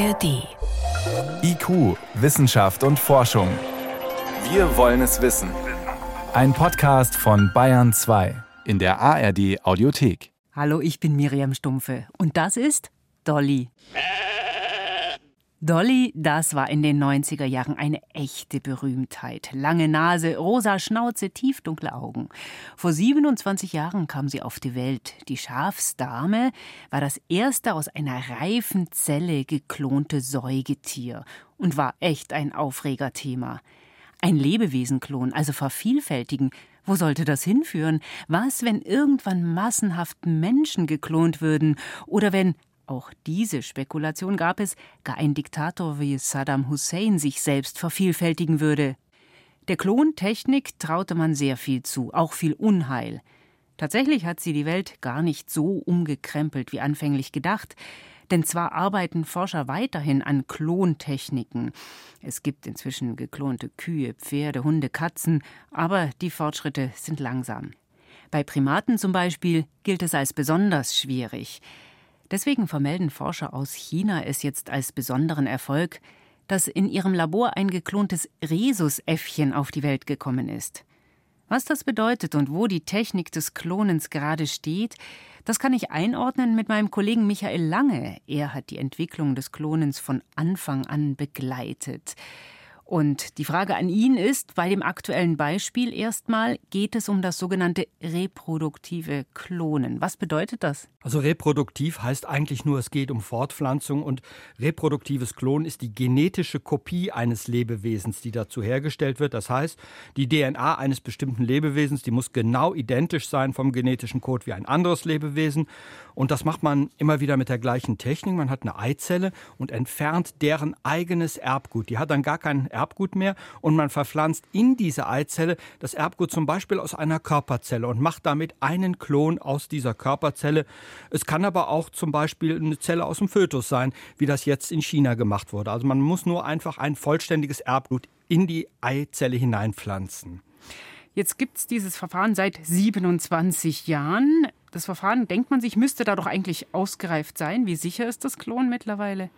ARD. IQ, Wissenschaft und Forschung. Wir wollen es wissen. Ein Podcast von Bayern 2 in der ARD Audiothek. Hallo, ich bin Miriam Stumpfe und das ist Dolly. Dolly, das war in den 90er Jahren eine echte Berühmtheit. Lange Nase, rosa Schnauze, tiefdunkle Augen. Vor 27 Jahren kam sie auf die Welt. Die Schafsdame war das erste aus einer reifen Zelle geklonte Säugetier und war echt ein Aufregerthema. Ein Lebewesenklon, also vervielfältigen, wo sollte das hinführen? Was, wenn irgendwann massenhaft Menschen geklont würden oder wenn auch diese Spekulation gab es, gar ein Diktator wie Saddam Hussein sich selbst vervielfältigen würde. Der Klontechnik traute man sehr viel zu, auch viel Unheil. Tatsächlich hat sie die Welt gar nicht so umgekrempelt wie anfänglich gedacht, denn zwar arbeiten Forscher weiterhin an Klontechniken. Es gibt inzwischen geklonte Kühe, Pferde, Hunde, Katzen, aber die Fortschritte sind langsam. Bei Primaten zum Beispiel gilt es als besonders schwierig. Deswegen vermelden Forscher aus China es jetzt als besonderen Erfolg, dass in ihrem Labor ein geklontes Rhesusäffchen auf die Welt gekommen ist. Was das bedeutet und wo die Technik des Klonens gerade steht, das kann ich einordnen mit meinem Kollegen Michael Lange. Er hat die Entwicklung des Klonens von Anfang an begleitet. Und die Frage an ihn ist, bei dem aktuellen Beispiel erstmal, geht es um das sogenannte reproduktive Klonen. Was bedeutet das? Also reproduktiv heißt eigentlich nur, es geht um Fortpflanzung und reproduktives Klonen ist die genetische Kopie eines Lebewesens, die dazu hergestellt wird. Das heißt, die DNA eines bestimmten Lebewesens, die muss genau identisch sein vom genetischen Code wie ein anderes Lebewesen. Und das macht man immer wieder mit der gleichen Technik. Man hat eine Eizelle und entfernt deren eigenes Erbgut. Die hat dann gar kein Erbgut mehr und man verpflanzt in diese Eizelle das Erbgut zum Beispiel aus einer Körperzelle und macht damit einen Klon aus dieser Körperzelle. Es kann aber auch zum Beispiel eine Zelle aus dem Fötus sein, wie das jetzt in China gemacht wurde. Also man muss nur einfach ein vollständiges Erbgut in die Eizelle hineinpflanzen. Jetzt gibt es dieses Verfahren seit 27 Jahren. Das Verfahren, denkt man sich, müsste da doch eigentlich ausgereift sein. Wie sicher ist das Klon mittlerweile?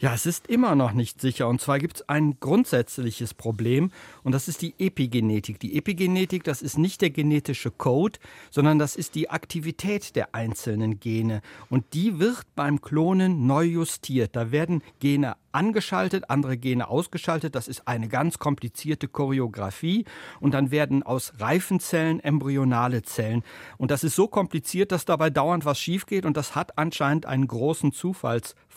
Ja, es ist immer noch nicht sicher. Und zwar gibt es ein grundsätzliches Problem und das ist die Epigenetik. Die Epigenetik, das ist nicht der genetische Code, sondern das ist die Aktivität der einzelnen Gene. Und die wird beim Klonen neu justiert. Da werden Gene angeschaltet, andere Gene ausgeschaltet. Das ist eine ganz komplizierte Choreografie. Und dann werden aus reifen Zellen embryonale Zellen. Und das ist so kompliziert, dass dabei dauernd was schief geht. Und das hat anscheinend einen großen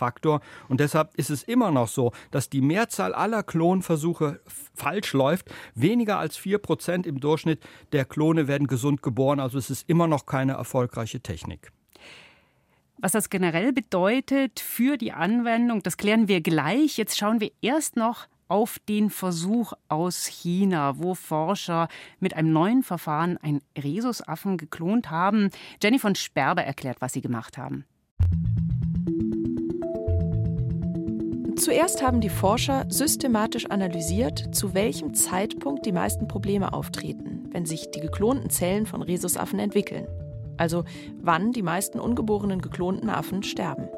Zufallsfaktor. Und deshalb ist es immer noch so, dass die Mehrzahl aller Klonversuche falsch läuft. Weniger als vier Prozent im Durchschnitt der Klone werden gesund geboren. Also es ist immer noch keine erfolgreiche Technik. Was das generell bedeutet für die Anwendung, das klären wir gleich. Jetzt schauen wir erst noch auf den Versuch aus China, wo Forscher mit einem neuen Verfahren einen Rhesusaffen geklont haben. Jenny von Sperber erklärt, was sie gemacht haben. Zuerst haben die Forscher systematisch analysiert, zu welchem Zeitpunkt die meisten Probleme auftreten, wenn sich die geklonten Zellen von Rhesusaffen entwickeln also wann die meisten ungeborenen geklonten Affen sterben.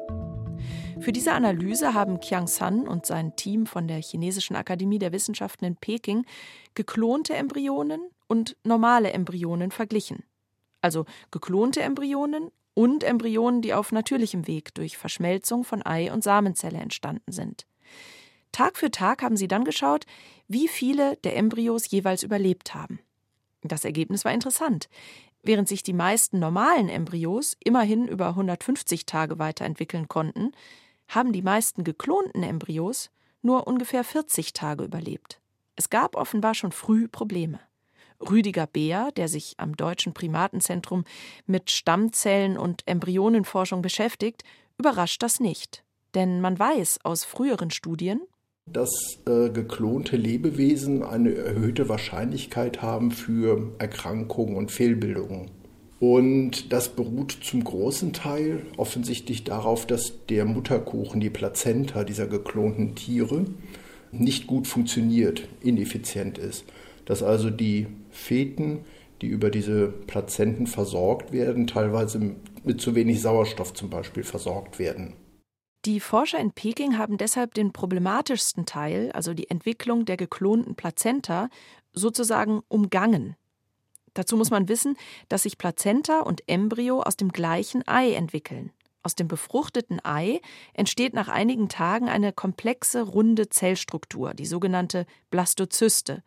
Für diese Analyse haben Qiang San und sein Team von der Chinesischen Akademie der Wissenschaften in Peking geklonte Embryonen und normale Embryonen verglichen. Also geklonte Embryonen und Embryonen, die auf natürlichem Weg durch Verschmelzung von Ei und Samenzelle entstanden sind. Tag für Tag haben sie dann geschaut, wie viele der Embryos jeweils überlebt haben. Das Ergebnis war interessant. Während sich die meisten normalen Embryos immerhin über 150 Tage weiterentwickeln konnten, haben die meisten geklonten Embryos nur ungefähr 40 Tage überlebt. Es gab offenbar schon früh Probleme. Rüdiger Beer, der sich am Deutschen Primatenzentrum mit Stammzellen und Embryonenforschung beschäftigt, überrascht das nicht. Denn man weiß aus früheren Studien, dass äh, geklonte Lebewesen eine erhöhte Wahrscheinlichkeit haben für Erkrankungen und Fehlbildungen. Und das beruht zum großen Teil offensichtlich darauf, dass der Mutterkuchen, die Plazenta dieser geklonten Tiere, nicht gut funktioniert, ineffizient ist. Dass also die Feten, die über diese Plazenten versorgt werden, teilweise mit zu wenig Sauerstoff zum Beispiel versorgt werden. Die Forscher in Peking haben deshalb den problematischsten Teil, also die Entwicklung der geklonten Plazenta, sozusagen umgangen. Dazu muss man wissen, dass sich Plazenta und Embryo aus dem gleichen Ei entwickeln. Aus dem befruchteten Ei entsteht nach einigen Tagen eine komplexe runde Zellstruktur, die sogenannte Blastozyste.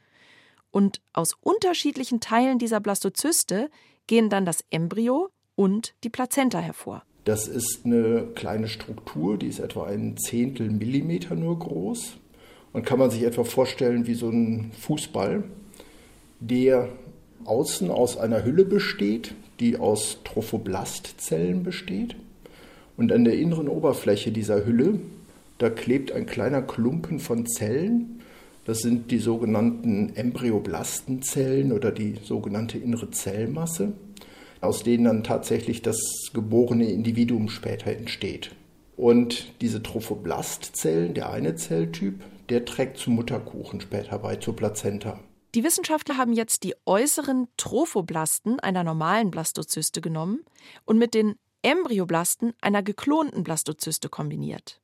Und aus unterschiedlichen Teilen dieser Blastozyste gehen dann das Embryo und die Plazenta hervor. Das ist eine kleine Struktur, die ist etwa ein Zehntel Millimeter nur groß und kann man sich etwa vorstellen wie so ein Fußball, der außen aus einer Hülle besteht, die aus Trophoblastzellen besteht. Und an der inneren Oberfläche dieser Hülle, da klebt ein kleiner Klumpen von Zellen. Das sind die sogenannten Embryoblastenzellen oder die sogenannte innere Zellmasse, aus denen dann tatsächlich das geborene Individuum später entsteht. Und diese Trophoblastzellen, der eine Zelltyp, der trägt zum Mutterkuchen später bei, zur Plazenta. Die Wissenschaftler haben jetzt die äußeren Trophoblasten einer normalen Blastozyste genommen und mit den Embryoblasten einer geklonten Blastozyste kombiniert.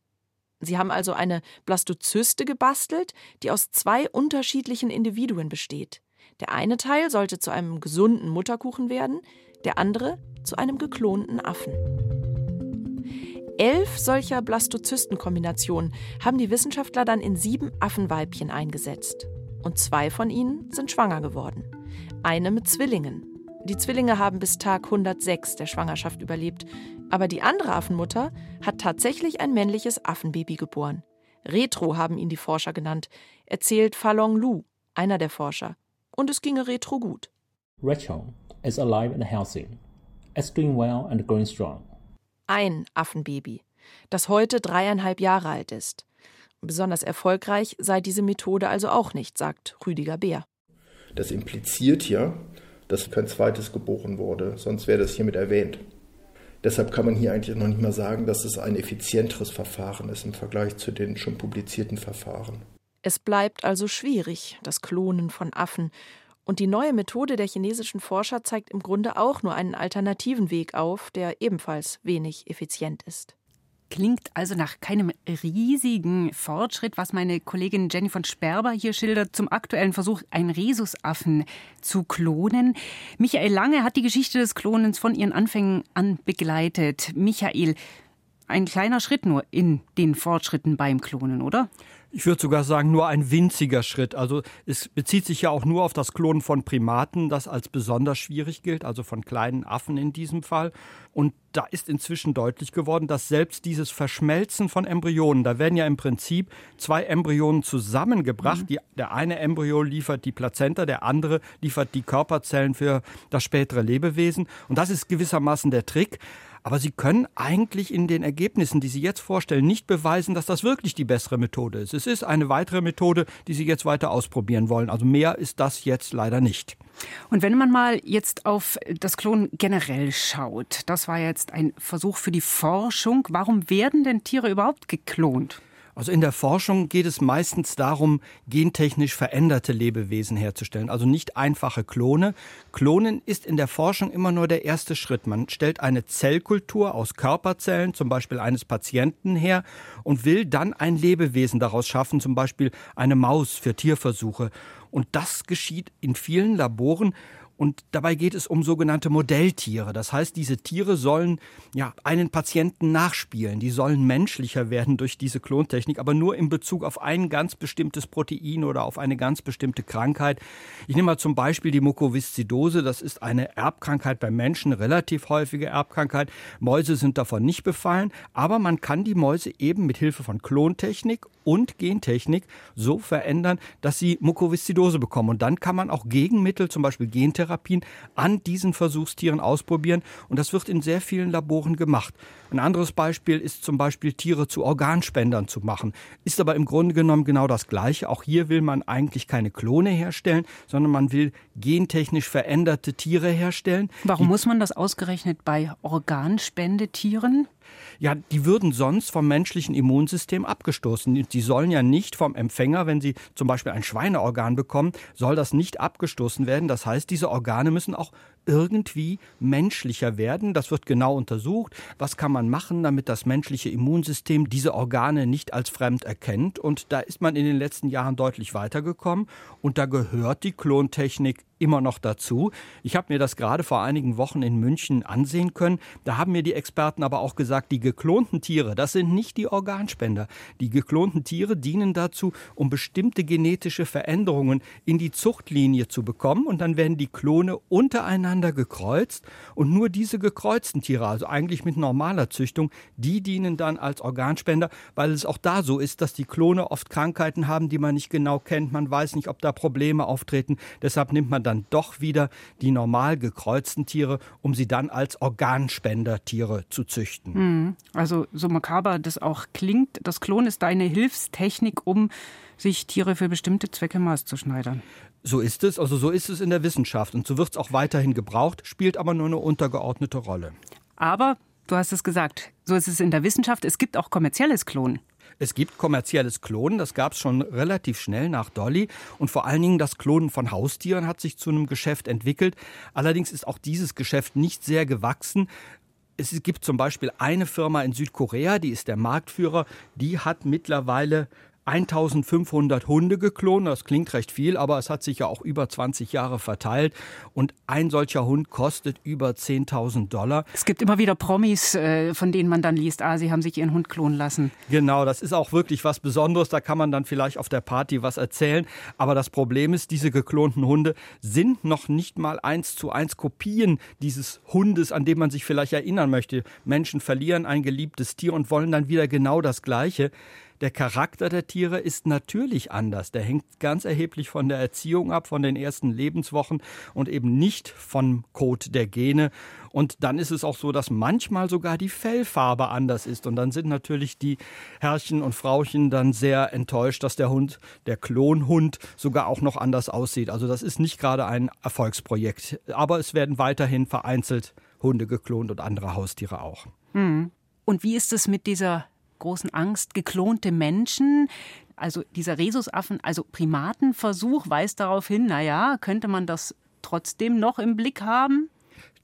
Sie haben also eine Blastozyste gebastelt, die aus zwei unterschiedlichen Individuen besteht. Der eine Teil sollte zu einem gesunden Mutterkuchen werden, der andere zu einem geklonten Affen. Elf solcher Blastozystenkombinationen haben die Wissenschaftler dann in sieben Affenweibchen eingesetzt. Und zwei von ihnen sind schwanger geworden. Eine mit Zwillingen. Die Zwillinge haben bis Tag 106 der Schwangerschaft überlebt, aber die andere Affenmutter hat tatsächlich ein männliches Affenbaby geboren. Retro haben ihn die Forscher genannt, erzählt Falong Lu, einer der Forscher. Und es ginge Retro gut. Rachel is alive and healthy. It's doing well and growing strong. Ein Affenbaby, das heute dreieinhalb Jahre alt ist. Besonders erfolgreich sei diese Methode also auch nicht, sagt Rüdiger Beer. Das impliziert ja, dass kein zweites geboren wurde, sonst wäre das hiermit erwähnt. Deshalb kann man hier eigentlich noch nicht mal sagen, dass es ein effizienteres Verfahren ist im Vergleich zu den schon publizierten Verfahren. Es bleibt also schwierig, das Klonen von Affen. Und die neue Methode der chinesischen Forscher zeigt im Grunde auch nur einen alternativen Weg auf, der ebenfalls wenig effizient ist. Klingt also nach keinem riesigen Fortschritt, was meine Kollegin Jenny von Sperber hier schildert, zum aktuellen Versuch, einen Rhesusaffen zu klonen. Michael Lange hat die Geschichte des Klonens von ihren Anfängen an begleitet. Michael, ein kleiner Schritt nur in den Fortschritten beim Klonen, oder? Ich würde sogar sagen, nur ein winziger Schritt. Also es bezieht sich ja auch nur auf das Klonen von Primaten, das als besonders schwierig gilt, also von kleinen Affen in diesem Fall. Und da ist inzwischen deutlich geworden, dass selbst dieses Verschmelzen von Embryonen, da werden ja im Prinzip zwei Embryonen zusammengebracht. Mhm. Die, der eine Embryo liefert die Plazenta, der andere liefert die Körperzellen für das spätere Lebewesen. Und das ist gewissermaßen der Trick. Aber Sie können eigentlich in den Ergebnissen, die Sie jetzt vorstellen, nicht beweisen, dass das wirklich die bessere Methode ist. Es ist eine weitere Methode, die Sie jetzt weiter ausprobieren wollen. Also mehr ist das jetzt leider nicht. Und wenn man mal jetzt auf das Klonen generell schaut, das war jetzt ein Versuch für die Forschung. Warum werden denn Tiere überhaupt geklont? Also in der Forschung geht es meistens darum, gentechnisch veränderte Lebewesen herzustellen, also nicht einfache Klone. Klonen ist in der Forschung immer nur der erste Schritt. Man stellt eine Zellkultur aus Körperzellen, zum Beispiel eines Patienten her, und will dann ein Lebewesen daraus schaffen, zum Beispiel eine Maus für Tierversuche. Und das geschieht in vielen Laboren und dabei geht es um sogenannte Modelltiere. Das heißt, diese Tiere sollen ja einen Patienten nachspielen. Die sollen menschlicher werden durch diese Klontechnik, aber nur in Bezug auf ein ganz bestimmtes Protein oder auf eine ganz bestimmte Krankheit. Ich nehme mal zum Beispiel die Mukoviszidose. Das ist eine Erbkrankheit bei Menschen, relativ häufige Erbkrankheit. Mäuse sind davon nicht befallen, aber man kann die Mäuse eben mit Hilfe von Klontechnik und Gentechnik so verändern, dass sie Mukoviszidose bekommen. Und dann kann man auch Gegenmittel, zum Beispiel Gentherapien, an diesen Versuchstieren ausprobieren. Und das wird in sehr vielen Laboren gemacht. Ein anderes Beispiel ist zum Beispiel Tiere zu Organspendern zu machen. Ist aber im Grunde genommen genau das Gleiche. Auch hier will man eigentlich keine Klone herstellen, sondern man will gentechnisch veränderte Tiere herstellen. Warum muss man das ausgerechnet bei Organspendetieren? Ja, die würden sonst vom menschlichen Immunsystem abgestoßen. Die sollen ja nicht vom Empfänger, wenn sie zum Beispiel ein Schweineorgan bekommen, soll das nicht abgestoßen werden. Das heißt, diese Organe müssen auch irgendwie menschlicher werden. Das wird genau untersucht. Was kann man machen, damit das menschliche Immunsystem diese Organe nicht als fremd erkennt? Und da ist man in den letzten Jahren deutlich weitergekommen. Und da gehört die Klontechnik immer noch dazu. Ich habe mir das gerade vor einigen Wochen in München ansehen können. Da haben mir die Experten aber auch gesagt, die geklonten Tiere, das sind nicht die Organspender. Die geklonten Tiere dienen dazu, um bestimmte genetische Veränderungen in die Zuchtlinie zu bekommen. Und dann werden die Klone untereinander gekreuzt. Und nur diese gekreuzten Tiere, also eigentlich mit normaler Züchtung, die dienen dann als Organspender, weil es auch da so ist, dass die Klone oft Krankheiten haben, die man nicht genau kennt. Man weiß nicht, ob da Probleme auftreten. Deshalb nimmt man dann dann doch wieder die normal gekreuzten Tiere, um sie dann als Organspendertiere zu züchten. Hm. Also so makaber das auch klingt, das Klon ist eine Hilfstechnik, um sich Tiere für bestimmte Zwecke maßzuschneidern. So ist es, also so ist es in der Wissenschaft und so wird es auch weiterhin gebraucht, spielt aber nur eine untergeordnete Rolle. Aber, du hast es gesagt, so ist es in der Wissenschaft, es gibt auch kommerzielles Klonen. Es gibt kommerzielles Klonen, das gab es schon relativ schnell nach Dolly. Und vor allen Dingen das Klonen von Haustieren hat sich zu einem Geschäft entwickelt. Allerdings ist auch dieses Geschäft nicht sehr gewachsen. Es gibt zum Beispiel eine Firma in Südkorea, die ist der Marktführer, die hat mittlerweile 1500 Hunde geklont. Das klingt recht viel, aber es hat sich ja auch über 20 Jahre verteilt. Und ein solcher Hund kostet über 10.000 Dollar. Es gibt immer wieder Promis, äh, von denen man dann liest, ah, sie haben sich ihren Hund klonen lassen. Genau, das ist auch wirklich was Besonderes. Da kann man dann vielleicht auf der Party was erzählen. Aber das Problem ist, diese geklonten Hunde sind noch nicht mal eins zu eins Kopien dieses Hundes, an dem man sich vielleicht erinnern möchte. Menschen verlieren ein geliebtes Tier und wollen dann wieder genau das Gleiche. Der Charakter der Tiere ist natürlich anders. Der hängt ganz erheblich von der Erziehung ab, von den ersten Lebenswochen und eben nicht vom Code der Gene. Und dann ist es auch so, dass manchmal sogar die Fellfarbe anders ist. Und dann sind natürlich die Herrchen und Frauchen dann sehr enttäuscht, dass der Hund, der Klonhund, sogar auch noch anders aussieht. Also das ist nicht gerade ein Erfolgsprojekt. Aber es werden weiterhin vereinzelt Hunde geklont und andere Haustiere auch. Hm. Und wie ist es mit dieser großen Angst geklonte Menschen. Also dieser Rhesusaffen, also Primatenversuch weist darauf hin, naja, könnte man das trotzdem noch im Blick haben?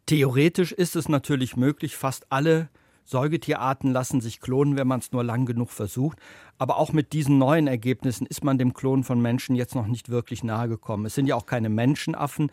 Theoretisch ist es natürlich möglich, fast alle Säugetierarten lassen sich klonen, wenn man es nur lang genug versucht. Aber auch mit diesen neuen Ergebnissen ist man dem Klonen von Menschen jetzt noch nicht wirklich nahe gekommen. Es sind ja auch keine Menschenaffen.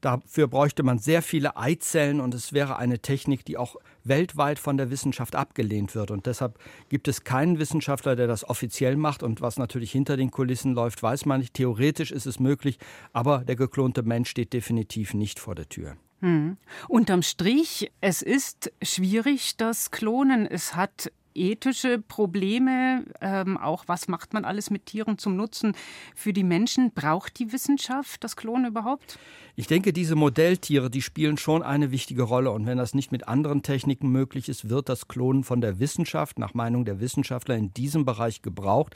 Dafür bräuchte man sehr viele Eizellen und es wäre eine Technik, die auch weltweit von der Wissenschaft abgelehnt wird. Und deshalb gibt es keinen Wissenschaftler, der das offiziell macht. Und was natürlich hinter den Kulissen läuft, weiß man nicht. Theoretisch ist es möglich, aber der geklonte Mensch steht definitiv nicht vor der Tür. Hm. Unterm Strich, es ist schwierig, das Klonen. Es hat ethische Probleme, ähm, auch was macht man alles mit Tieren zum Nutzen für die Menschen? Braucht die Wissenschaft das Klonen überhaupt? Ich denke, diese Modelltiere, die spielen schon eine wichtige Rolle. Und wenn das nicht mit anderen Techniken möglich ist, wird das Klonen von der Wissenschaft, nach Meinung der Wissenschaftler, in diesem Bereich gebraucht.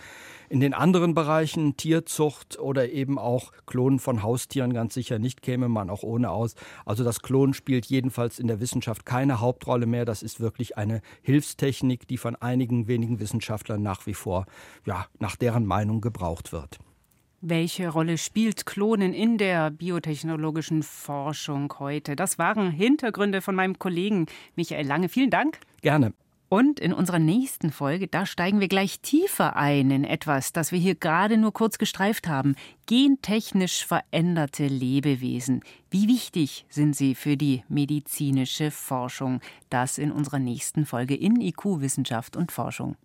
In den anderen Bereichen, Tierzucht oder eben auch Klonen von Haustieren, ganz sicher nicht, käme man auch ohne aus. Also das Klonen spielt jedenfalls in der Wissenschaft keine Hauptrolle mehr. Das ist wirklich eine Hilfstechnik, die von einigen wenigen Wissenschaftlern nach wie vor, ja, nach deren Meinung gebraucht wird. Welche Rolle spielt Klonen in der biotechnologischen Forschung heute? Das waren Hintergründe von meinem Kollegen Michael Lange. Vielen Dank. Gerne. Und in unserer nächsten Folge, da steigen wir gleich tiefer ein in etwas, das wir hier gerade nur kurz gestreift haben. Gentechnisch veränderte Lebewesen. Wie wichtig sind sie für die medizinische Forschung? Das in unserer nächsten Folge in IQ Wissenschaft und Forschung.